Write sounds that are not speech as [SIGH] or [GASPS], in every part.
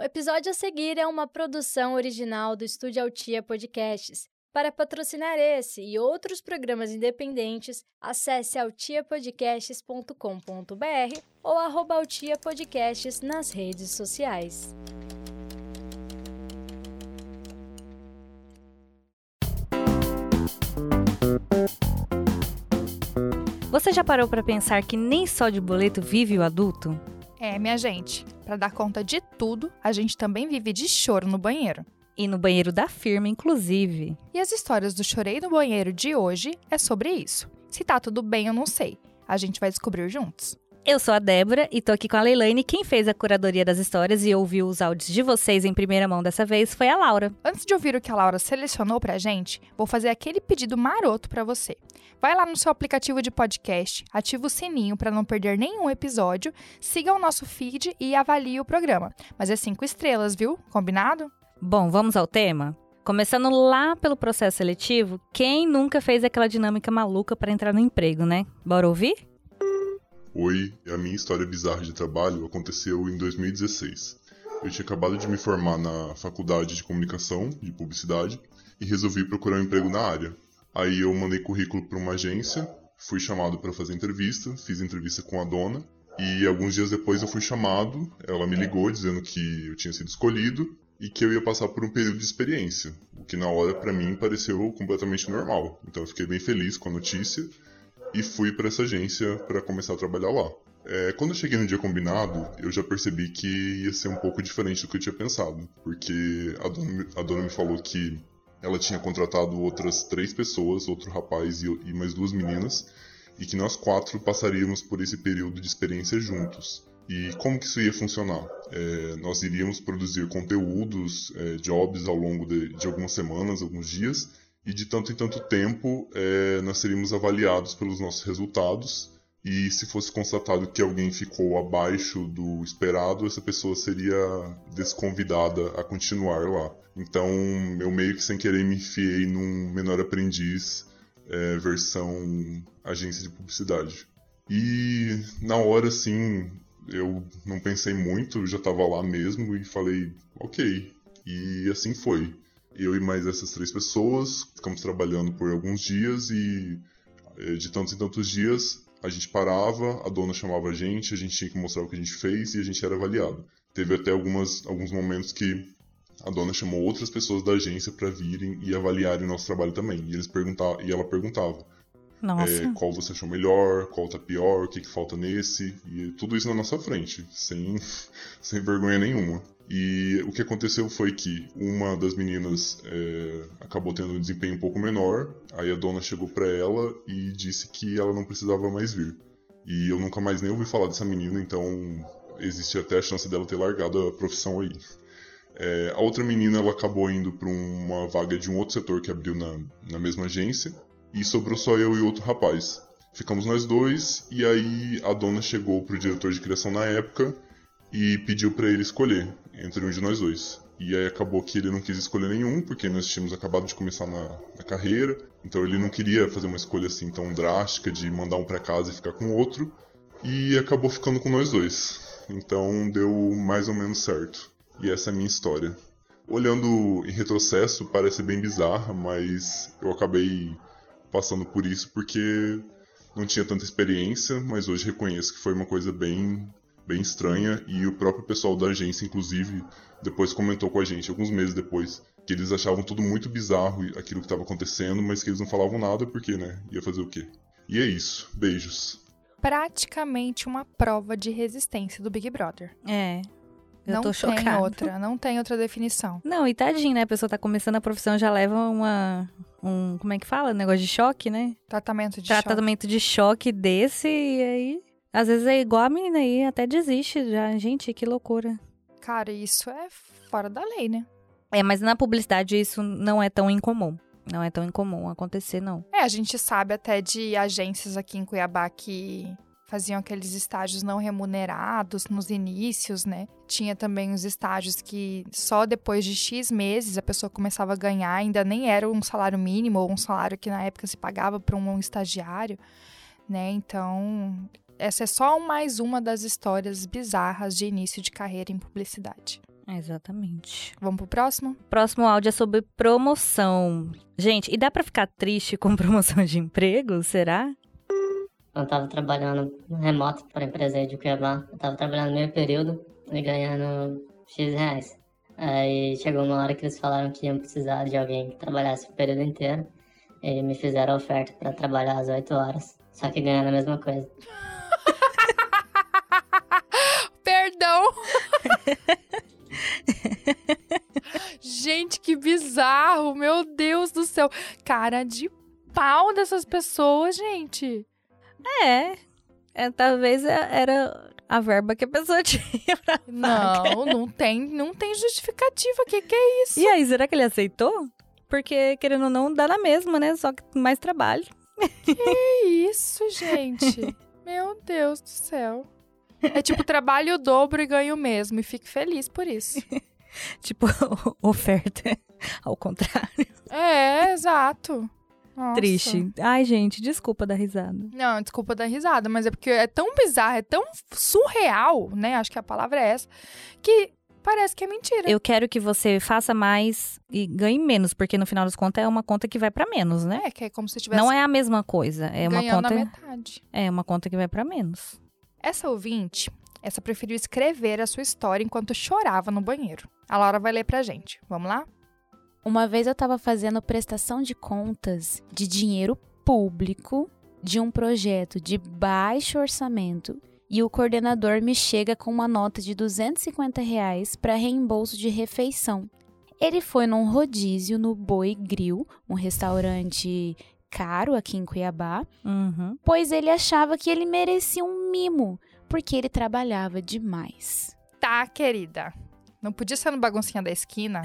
O episódio a seguir é uma produção original do Estúdio Altia Podcasts. Para patrocinar esse e outros programas independentes, acesse altiapodcasts.com.br ou arroba nas redes sociais. Você já parou para pensar que nem só de boleto vive o adulto? É, minha gente, para dar conta de tudo, a gente também vive de choro no banheiro. E no banheiro da firma, inclusive. E as histórias do Chorei no Banheiro de hoje é sobre isso. Se tá tudo bem, eu não sei. A gente vai descobrir juntos. Eu sou a Débora e tô aqui com a Leilane. Quem fez a curadoria das histórias e ouviu os áudios de vocês em primeira mão dessa vez foi a Laura. Antes de ouvir o que a Laura selecionou pra gente, vou fazer aquele pedido maroto para você. Vai lá no seu aplicativo de podcast, ativa o sininho para não perder nenhum episódio, siga o nosso feed e avalie o programa. Mas é cinco estrelas, viu? Combinado? Bom, vamos ao tema? Começando lá pelo processo seletivo, quem nunca fez aquela dinâmica maluca para entrar no emprego, né? Bora ouvir? Oi, a minha história bizarra de trabalho aconteceu em 2016. Eu tinha acabado de me formar na faculdade de comunicação, de publicidade, e resolvi procurar um emprego na área. Aí eu mandei currículo para uma agência, fui chamado para fazer entrevista, fiz entrevista com a dona, e alguns dias depois eu fui chamado, ela me ligou dizendo que eu tinha sido escolhido e que eu ia passar por um período de experiência, o que na hora para mim pareceu completamente normal. Então eu fiquei bem feliz com a notícia e fui para essa agência para começar a trabalhar lá. É, quando eu cheguei no dia combinado, eu já percebi que ia ser um pouco diferente do que eu tinha pensado, porque a dona, a dona me falou que ela tinha contratado outras três pessoas, outro rapaz e, e mais duas meninas, e que nós quatro passaríamos por esse período de experiência juntos. E como que isso ia funcionar? É, nós iríamos produzir conteúdos, é, jobs ao longo de, de algumas semanas, alguns dias, e de tanto em tanto tempo é, nós seríamos avaliados pelos nossos resultados e se fosse constatado que alguém ficou abaixo do esperado, essa pessoa seria desconvidada a continuar lá. Então eu meio que sem querer me enfiei num menor aprendiz é, versão agência de publicidade. E na hora assim eu não pensei muito, já estava lá mesmo e falei ok. E assim foi. Eu e mais essas três pessoas ficamos trabalhando por alguns dias e eh, de tantos e tantos dias a gente parava, a dona chamava a gente, a gente tinha que mostrar o que a gente fez e a gente era avaliado. Teve até algumas, alguns momentos que a dona chamou outras pessoas da agência para virem e avaliarem o nosso trabalho também. E, eles perguntavam, e ela perguntava é, qual você achou melhor, qual tá pior, o que, que falta nesse. E tudo isso na nossa frente, sem, [LAUGHS] sem vergonha nenhuma. E o que aconteceu foi que uma das meninas é, acabou tendo um desempenho um pouco menor. Aí a dona chegou para ela e disse que ela não precisava mais vir. E eu nunca mais nem ouvi falar dessa menina, então existe até a chance dela ter largado a profissão aí. É, a outra menina ela acabou indo para uma vaga de um outro setor que abriu na, na mesma agência e sobrou só eu e outro rapaz. Ficamos nós dois e aí a dona chegou pro diretor de criação na época e pediu para ele escolher entre um de nós dois. E aí acabou que ele não quis escolher nenhum, porque nós tínhamos acabado de começar na, na carreira, então ele não queria fazer uma escolha assim tão drástica de mandar um para casa e ficar com o outro, e acabou ficando com nós dois. Então deu mais ou menos certo. E essa é a minha história. Olhando em retrocesso, parece bem bizarra, mas eu acabei passando por isso porque não tinha tanta experiência, mas hoje reconheço que foi uma coisa bem bem estranha e o próprio pessoal da agência, inclusive, depois comentou com a gente, alguns meses depois, que eles achavam tudo muito bizarro aquilo que estava acontecendo, mas que eles não falavam nada porque, né, ia fazer o quê? E é isso. Beijos. Praticamente uma prova de resistência do Big Brother. É. Eu não tô chocada. tem outra, não tem outra definição. Não, e tadinho, né? A pessoa tá começando a profissão, já leva uma. Um, como é que fala? Negócio de choque, né? Tratamento de Tratamento choque. de choque desse, e aí às vezes é igual a menina aí, até desiste já. Gente, que loucura. Cara, isso é fora da lei, né? É, mas na publicidade isso não é tão incomum. Não é tão incomum acontecer, não. É, a gente sabe até de agências aqui em Cuiabá que faziam aqueles estágios não remunerados nos inícios, né? Tinha também os estágios que só depois de X meses a pessoa começava a ganhar, ainda nem era um salário mínimo ou um salário que na época se pagava para um estagiário, né? Então, essa é só mais uma das histórias bizarras de início de carreira em publicidade. Exatamente. Vamos pro próximo? Próximo áudio é sobre promoção. Gente, e dá pra ficar triste com [LAUGHS] promoção de emprego? Será? Eu tava trabalhando remoto para a empresa de Cuiabá. Eu tava trabalhando meio período e ganhando X reais. Aí chegou uma hora que eles falaram que iam precisar de alguém que trabalhasse o período inteiro. E me fizeram a oferta para trabalhar às 8 horas, só que ganhando a mesma coisa. Gente, que bizarro! Meu Deus do céu! Cara de pau dessas pessoas, gente. É. é talvez é- era a verba que a pessoa [LAUGHS] tinha pra. Não, não tem, não tem justificativa. Que que é isso? E aí, será que ele aceitou? Porque, querendo ou não, dá na mesma, né? Só que mais trabalho. Que isso, gente? [LAUGHS] Meu Deus do céu. [LAUGHS] É tipo, trabalho o dobro e ganho o mesmo. E fique feliz por isso. [LAUGHS] Tipo, [LAUGHS] oferta ao contrário. É, exato. Nossa. Triste. Ai, gente, desculpa dar risada. Não, desculpa dar risada, mas é porque é tão bizarro, é tão surreal, né? Acho que a palavra é essa, que parece que é mentira. Eu quero que você faça mais e ganhe menos, porque no final das contas é uma conta que vai pra menos, né? É, que é como se estivesse Não é a mesma coisa. É uma conta. a metade. É uma conta que vai pra menos. Essa ouvinte, essa preferiu escrever a sua história enquanto chorava no banheiro. A Laura vai ler pra gente. Vamos lá? Uma vez eu estava fazendo prestação de contas de dinheiro público de um projeto de baixo orçamento e o coordenador me chega com uma nota de 250 reais para reembolso de refeição. Ele foi num rodízio no Boi Grill, um restaurante caro aqui em Cuiabá, Uhum. pois ele achava que ele merecia um mimo, porque ele trabalhava demais. Tá, querida. Não podia ser no baguncinha da esquina.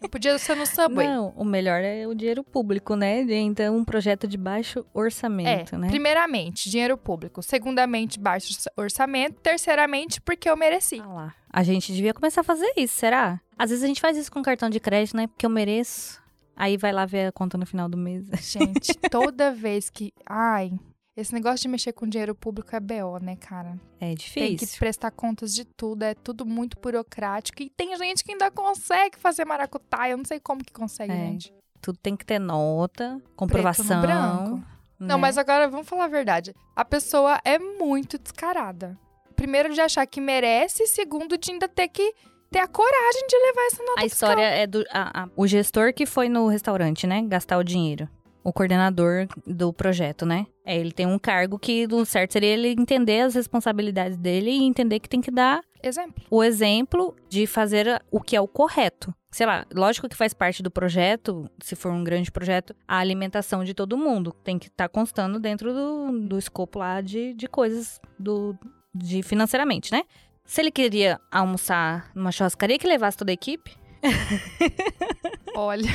Não podia ser no Subway. Não, o melhor é o dinheiro público, né? Então, um projeto de baixo orçamento, é, né? primeiramente, dinheiro público. Segundamente, baixo orçamento. Terceiramente, porque eu mereci. Ah lá. A gente devia começar a fazer isso, será? Às vezes a gente faz isso com cartão de crédito, né? Porque eu mereço. Aí vai lá ver a conta no final do mês. [LAUGHS] Gente, toda vez que. Ai, esse negócio de mexer com dinheiro público é BO, né, cara? É Tem difícil. que prestar contas de tudo, é tudo muito burocrático. E tem gente que ainda consegue fazer maracutaia. Eu não sei como que consegue, É. gente. Tudo tem que ter nota, Preto no comprovação. branco. Não, né? mas agora vamos falar a verdade. A pessoa é muito descarada. Primeiro, de achar que merece, segundo, de ainda ter que ter a coragem de levar essa nota A história é do a- a- o gestor que foi no restaurante, né? Gastar o dinheiro. O coordenador do projeto, né? É, ele tem um cargo que o certo seria ele entender as responsabilidades dele e entender que tem que dar fiscal. Exemplo. o exemplo de fazer o que é o correto. Sei lá, lógico que faz parte do projeto, se for um grande projeto, a alimentação de todo mundo. Tem que estar constando dentro do, do escopo lá de, de coisas do, de financeiramente, né? Se ele queria almoçar numa churrascaria que levasse toda a equipe. [LAUGHS] Olha,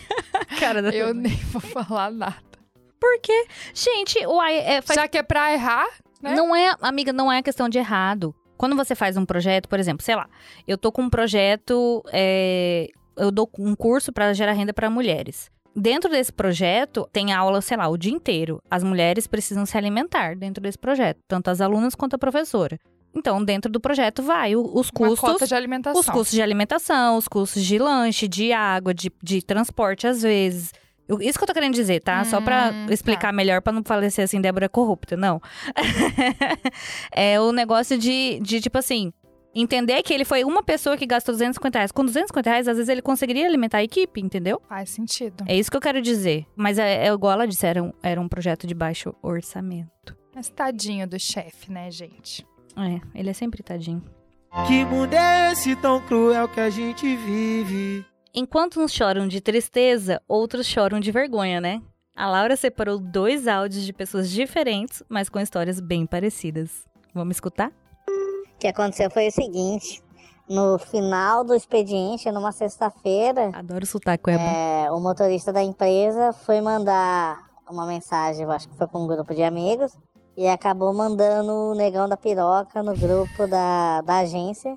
[LAUGHS] Cara, da eu nem vou falar nada. Porque, gente, o é, faz Já que é pra errar, né? Não é, amiga, não é questão de errado. Quando você faz um projeto, por exemplo, sei lá, eu tô com um projeto, é, eu dou um curso para gerar renda para mulheres. Dentro desse projeto, tem aula, sei lá, o dia inteiro. As mulheres precisam se alimentar dentro desse projeto, tanto as alunas quanto a professora. Então, dentro do projeto vai os Uma custos, cota de alimentação. os custos de alimentação, os custos de lanche, de água, de, de transporte às vezes. Eu- isso que eu tô querendo dizer, tá? Só pra Hum, explicar melhor, pra não parecer assim, Débora corrupta, não. [LAUGHS] é o negócio de, de, tipo assim, entender que ele foi uma pessoa que gastou 250 reais. Com 250 reais, às vezes ele conseguiria alimentar a equipe, entendeu? Faz sentido. É isso que eu quero dizer. Mas é, é igual ela disse, era um, era um projeto de baixo orçamento. Mas tadinho do chefe, né, gente? É, ele é sempre tadinho. Que mundo é esse tão cruel que a gente vive? Enquanto uns choram de tristeza, outros choram de vergonha, né? A Laura separou dois áudios de pessoas diferentes, mas com histórias bem parecidas. Vamos escutar? O que aconteceu foi o seguinte: no final do expediente, numa sexta-feira, Adoro sotaque, é, o motorista da empresa foi mandar uma mensagem, eu acho que foi para um grupo de amigos, e acabou mandando o negão da piroca no grupo da, da agência.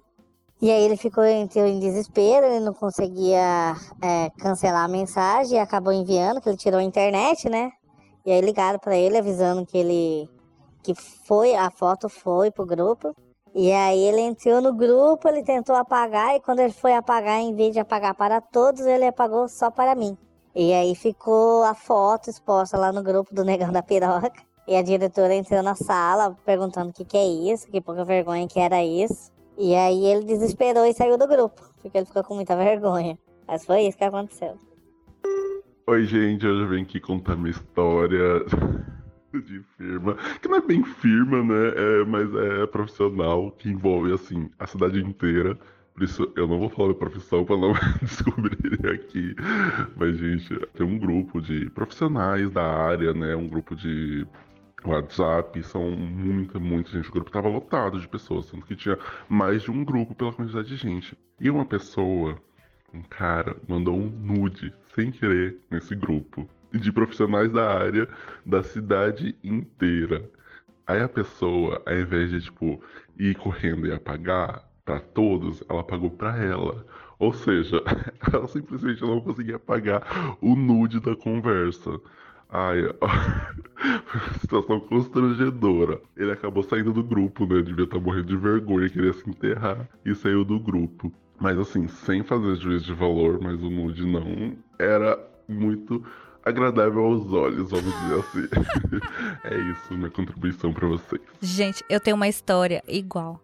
E aí ele ficou entrou em desespero, ele não conseguia é, cancelar a mensagem e acabou enviando, que ele tirou a internet, né? E aí ligaram para ele avisando que ele que foi, a foto foi pro grupo. E aí ele entrou no grupo, ele tentou apagar e quando ele foi apagar, em vez de apagar para todos, ele apagou só para mim. E aí ficou a foto exposta lá no grupo do Negão da Piroca. E a diretora entrou na sala perguntando o que, que é isso, que pouca vergonha que era isso. E aí ele desesperou e saiu do grupo, porque ele ficou com muita [LAUGHS] vergonha. Mas foi isso que aconteceu. Oi, gente, hoje eu venho aqui contar minha história [LAUGHS] de firma, que não é bem firma, né? É, mas é profissional, que envolve, assim, a cidade inteira. Por isso, eu não vou falar minha profissão para não [LAUGHS] descobrirem aqui. Mas, gente, tem um grupo de profissionais da área, né? Um grupo de WhatsApp, são muita, muita gente. O grupo tava lotado de pessoas, sendo que tinha mais de um grupo pela quantidade de gente. E uma pessoa, um cara, mandou um nude sem querer nesse grupo de profissionais da área da cidade inteira. Aí a pessoa, ao invés de tipo ir correndo e apagar para todos, ela apagou para ela. Ou seja, [LAUGHS] ela simplesmente não conseguia apagar o nude da conversa. Ai, [LAUGHS] situação constrangedora. Ele acabou saindo do grupo, né? Devia estar morrendo de vergonha, queria se enterrar e saiu do grupo. Mas assim, sem fazer juízo de valor, mas o nude não era muito agradável aos olhos, vamos dizer assim. [LAUGHS] é isso, minha contribuição para vocês. Gente, eu tenho uma história igual.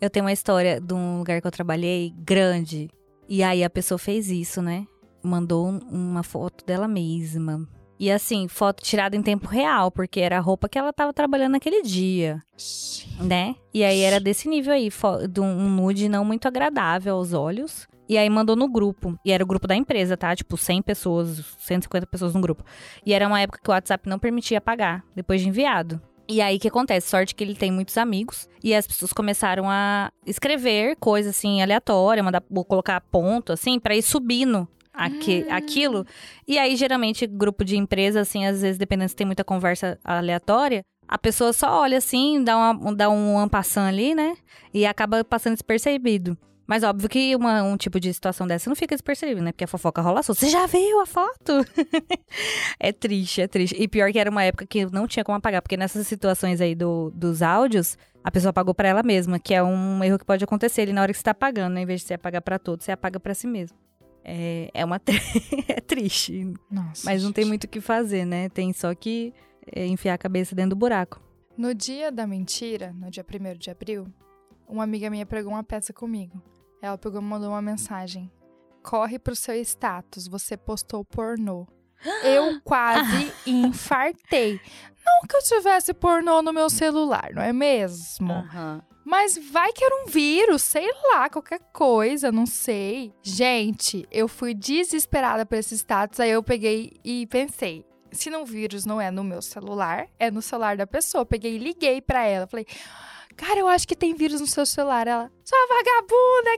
Eu tenho uma história de um lugar que eu trabalhei grande. E aí a pessoa fez isso, né? Mandou uma foto dela mesma. E assim, foto tirada em tempo real, porque era a roupa que ela tava trabalhando naquele dia. Né? E aí era desse nível aí, de um nude não muito agradável aos olhos. E aí mandou no grupo. E era o grupo da empresa, tá? Tipo, 100 pessoas, 150 pessoas no grupo. E era uma época que o WhatsApp não permitia pagar, depois de enviado. E aí, o que acontece? Sorte que ele tem muitos amigos. E as pessoas começaram a escrever coisa, assim, aleatória, mandar, colocar ponto, assim, para ir subindo aqui, ah. aquilo. E aí, geralmente, grupo de empresa, assim, às vezes, dependendo se tem muita conversa aleatória, a pessoa só olha assim, dá, uma, dá um ampassão ali, né? E acaba passando despercebido. Mas óbvio que uma, um tipo de situação dessa não fica despercebível, né? Porque a fofoca rola solta. Você já viu a foto? [LAUGHS] é triste, é triste. E pior que era uma época que não tinha como apagar, porque nessas situações aí do, dos áudios, a pessoa apagou para ela mesma, que é um erro que pode acontecer ali na hora que você tá apagando, né? Em vez de você apagar para todos, você apaga para si mesmo. É, é uma. [LAUGHS] é triste. Nossa. Mas não gente. tem muito o que fazer, né? Tem só que é, enfiar a cabeça dentro do buraco. No dia da mentira, no dia 1 de abril, uma amiga minha pregou uma peça comigo. Ela pegou e mandou uma mensagem. Corre pro seu status, você postou pornô. [GASPS] Eu quase [LAUGHS] infartei. Não que eu tivesse pornô no meu celular, não é mesmo? Aham. Mas vai que era um vírus, sei lá, qualquer coisa, não sei. Gente, eu fui desesperada por esse status, aí eu peguei e pensei, se não vírus não é no meu celular, é no celular da pessoa. Eu peguei e liguei pra ela, falei: "Cara, eu acho que tem vírus no seu celular". Ela: "Sua vagabunda".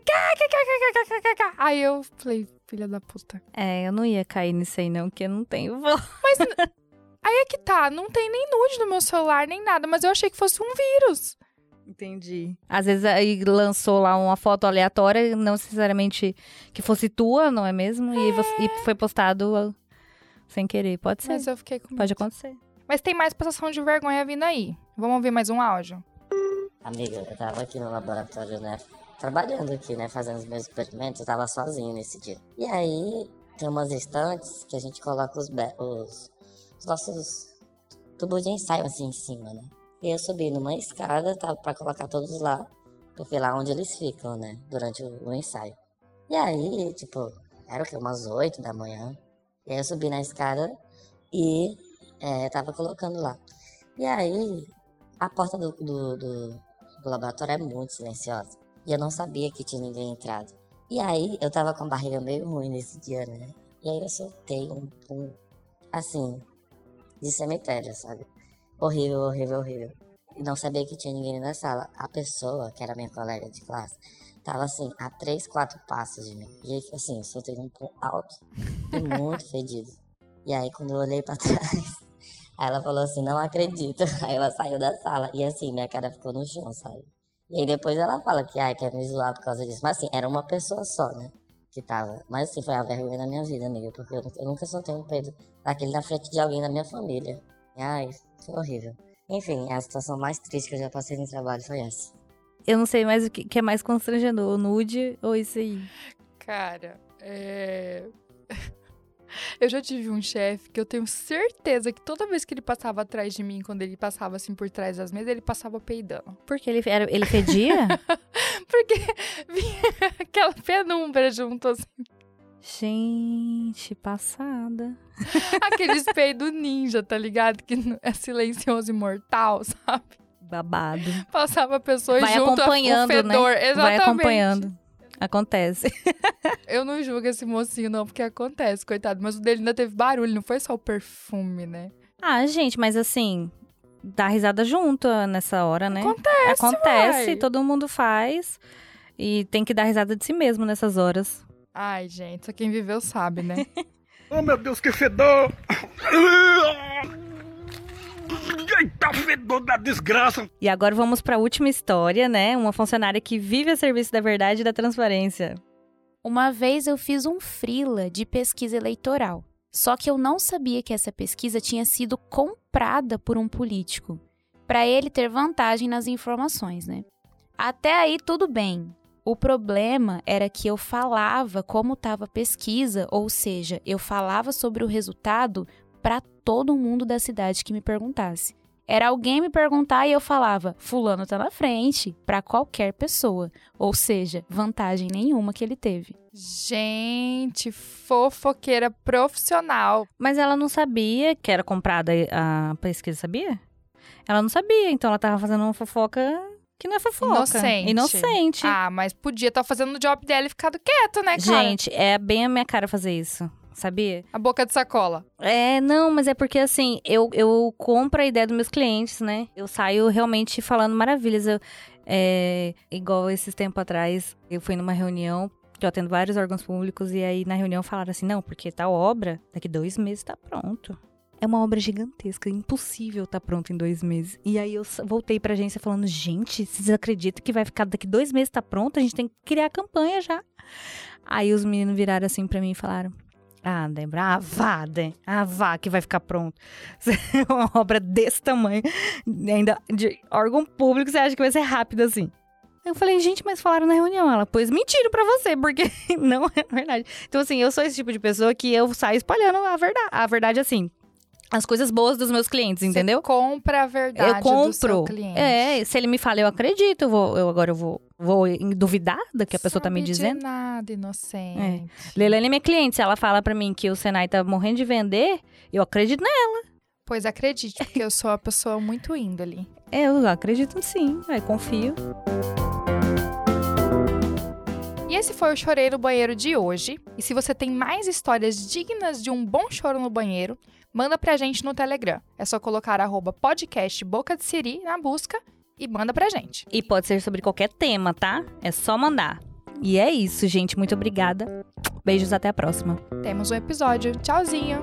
Aí eu falei: "Filha da puta". É, eu não ia cair nisso aí, não, porque eu não tenho voz. Mas aí é que tá, não tem nem nude no meu celular, nem nada, mas eu achei que fosse um vírus. Entendi. Às vezes aí lançou lá uma foto aleatória, não necessariamente que fosse tua, não é mesmo? E, você- e foi postado uh, sem querer. Pode ser. Mas eu fiquei com Pode medo. acontecer. Mas tem mais passação de vergonha vindo aí. Vamos ouvir mais um áudio? Amiga, eu tava aqui no laboratório, né? Trabalhando aqui, né? Fazendo os meus experimentos. Eu tava sozinho nesse dia. E aí, tem umas estantes que a gente coloca os, os, os nossos tubos de ensaio assim em cima, né? E eu subi numa escada, tava pra colocar todos lá. Porque lá onde eles ficam, né? Durante o, o ensaio. E aí, tipo, era o que? Umas 8 da manhã. E aí eu subi na escada e é, tava colocando lá. E aí, a porta do, do, do, do laboratório é muito silenciosa. E eu não sabia que tinha ninguém entrado. E aí, eu tava com a barriga meio ruim nesse dia, né? E aí eu soltei um pum, assim, de cemitério, sabe? Horrível, horrível, horrível. E não sabia que tinha ninguém na sala. A pessoa, que era minha colega de classe, tava assim, a três, quatro passos de mim. E assim, eu soltei um pum alto e muito [LAUGHS] fedido. E aí, quando eu olhei pra trás, Aí [LAUGHS] ela falou assim, não acredito. [LAUGHS] Aí ela saiu da sala. E assim, minha cara ficou no chão, sabe? E aí depois ela fala que, ai, quer me zoar por causa disso. Mas assim, era uma pessoa só, né? Que tava. Mas assim, foi a vergonha da minha vida, amiga. Porque eu, nunca- eu nunca soltei um peido daquele na frente de alguém da minha família. E, ai, foi horrível. Enfim, a situação mais triste que eu já passei no trabalho foi essa. Eu não sei mais o que, que é mais constrangedor, o nude ou isso aí. Cara, é. [LAUGHS] Eu já tive um chefe que eu tenho certeza que toda vez que ele passava atrás de mim, quando ele passava assim por trás das mesas, ele passava peidando. Porque ele, era, ele fedia? [LAUGHS] Porque [LAUGHS] vinha aquela penumbra junto, assim. Gente, passada. [LAUGHS] Aqueles peidos ninja, tá ligado? Que é silencioso e mortal, [LAUGHS] sabe? Babado. Passava a pessoa Vai junto acompanhando, o fedor. né? Exatamente. Vai acompanhando. Acontece. [LAUGHS] Eu não julgo esse mocinho, não, porque acontece, coitado. Mas o dele ainda teve barulho, não foi só o perfume, né? Ah, gente, mas assim, dá risada junto nessa hora, né? Acontece, Acontece, vai. todo mundo faz. E tem que dar risada de si mesmo nessas horas. Ai, gente, só quem viveu sabe, né? [LAUGHS] Oh, meu Deus, que fedor! Eita, fedor da desgraça! E agora vamos para a última história, né? Uma funcionária que vive a serviço da verdade e da transparência. Uma vez eu fiz um frila de pesquisa eleitoral. Só que eu não sabia que essa pesquisa tinha sido comprada por um político, para ele ter vantagem nas informações, né? Até aí tudo bem. O problema era que eu falava como estava a pesquisa, ou seja, eu falava sobre o resultado para todo mundo da cidade que me perguntasse. Era alguém me perguntar e eu falava: Fulano tá na frente, para qualquer pessoa. Ou seja, vantagem nenhuma que ele teve. Gente, fofoqueira profissional. Mas ela não sabia que era comprada a pesquisa, sabia? Ela não sabia, então ela tava fazendo uma fofoca que não é fofoca. Inocente. Inocente. Ah, mas podia estar fazendo o job dela e ficado quieto, né, cara? Gente, é bem a minha cara fazer isso, sabia? A boca de sacola. É, não, mas é porque assim, eu, eu compro a ideia dos meus clientes, né? Eu saio realmente falando maravilhas. Eu, é, igual esses tempos atrás, eu fui numa reunião que eu atendo vários órgãos públicos e aí na reunião falaram assim, não, porque tal obra, daqui dois meses tá pronto. É uma obra gigantesca, impossível tá pronto em dois meses. E aí eu voltei pra agência falando, gente, vocês acreditam que vai ficar daqui dois meses tá pronto? A gente tem que criar a campanha já. Aí os meninos viraram assim pra mim e falaram, ah, Débora, ah, vá, Dé, ah, vá, que vai ficar pronto. [LAUGHS] uma obra desse tamanho, ainda de órgão público, você acha que vai ser rápido assim? Eu falei, gente, mas falaram na reunião. Ela, pois mentiram pra você, porque [LAUGHS] não é verdade. Então, assim, eu sou esse tipo de pessoa que eu saio espalhando a verdade. A verdade, assim, as coisas boas dos meus clientes, entendeu? Você compra a verdade eu compro. do seu cliente. É, se ele me fala, eu acredito. Eu vou, eu agora eu vou, vou duvidar do que a pessoa tá me Sabe de dizendo. nada, inocente. Leilane é minha cliente. Se ela fala pra mim que o Senai tá morrendo de vender, eu acredito nela. Pois acredite, porque eu sou uma pessoa muito índole. Eu acredito sim, eu confio. E esse foi o Chorei no Banheiro de hoje. E se você tem mais histórias dignas de um bom choro no banheiro, manda pra gente no Telegram. É só colocar arroba podcast Boca de Siri na busca e manda pra gente. E pode ser sobre qualquer tema, tá? É só mandar. E é isso, gente. Muito obrigada. Beijos, até a próxima. Temos um episódio. Tchauzinho!